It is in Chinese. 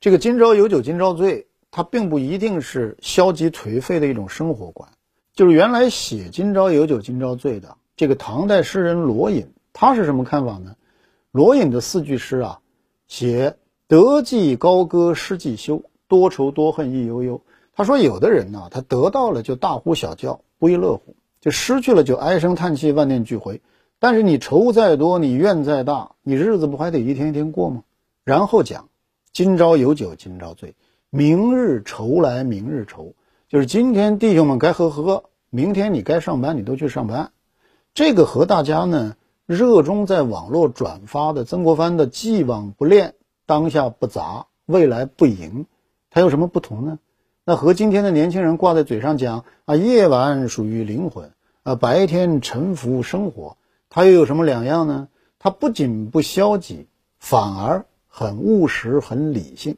这个今朝有酒今朝醉，它并不一定是消极颓废的一种生活观。就是原来写“今朝有酒今朝醉”的这个唐代诗人罗隐，他是什么看法呢？罗隐的四句诗啊，写得既高歌失既休，多愁多恨亦悠悠。他说，有的人呢，他得到了就大呼小叫，不亦乐乎；就失去了就唉声叹气，万念俱灰。但是你愁再多，你怨再大，你日子不还得一天一天过吗？然后讲，今朝有酒今朝醉，明日愁来明日愁。就是今天弟兄们该喝喝，明天你该上班你都去上班。这个和大家呢热衷在网络转发的曾国藩的“既往不恋，当下不杂，未来不迎”，它有什么不同呢？那和今天的年轻人挂在嘴上讲啊，夜晚属于灵魂，啊，白天沉浮生活，它又有什么两样呢？它不仅不消极，反而很务实、很理性。